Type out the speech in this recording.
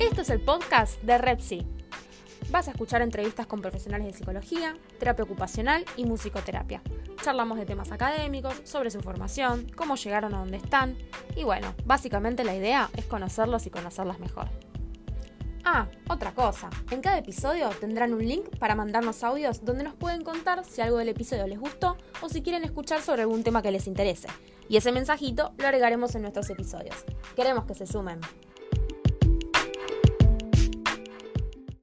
Esto es el podcast de Red Sea. Vas a escuchar entrevistas con profesionales de psicología, terapia ocupacional y musicoterapia. Charlamos de temas académicos, sobre su formación, cómo llegaron a donde están y bueno, básicamente la idea es conocerlos y conocerlas mejor. Ah, otra cosa. En cada episodio tendrán un link para mandarnos audios donde nos pueden contar si algo del episodio les gustó o si quieren escuchar sobre algún tema que les interese. Y ese mensajito lo agregaremos en nuestros episodios. Queremos que se sumen.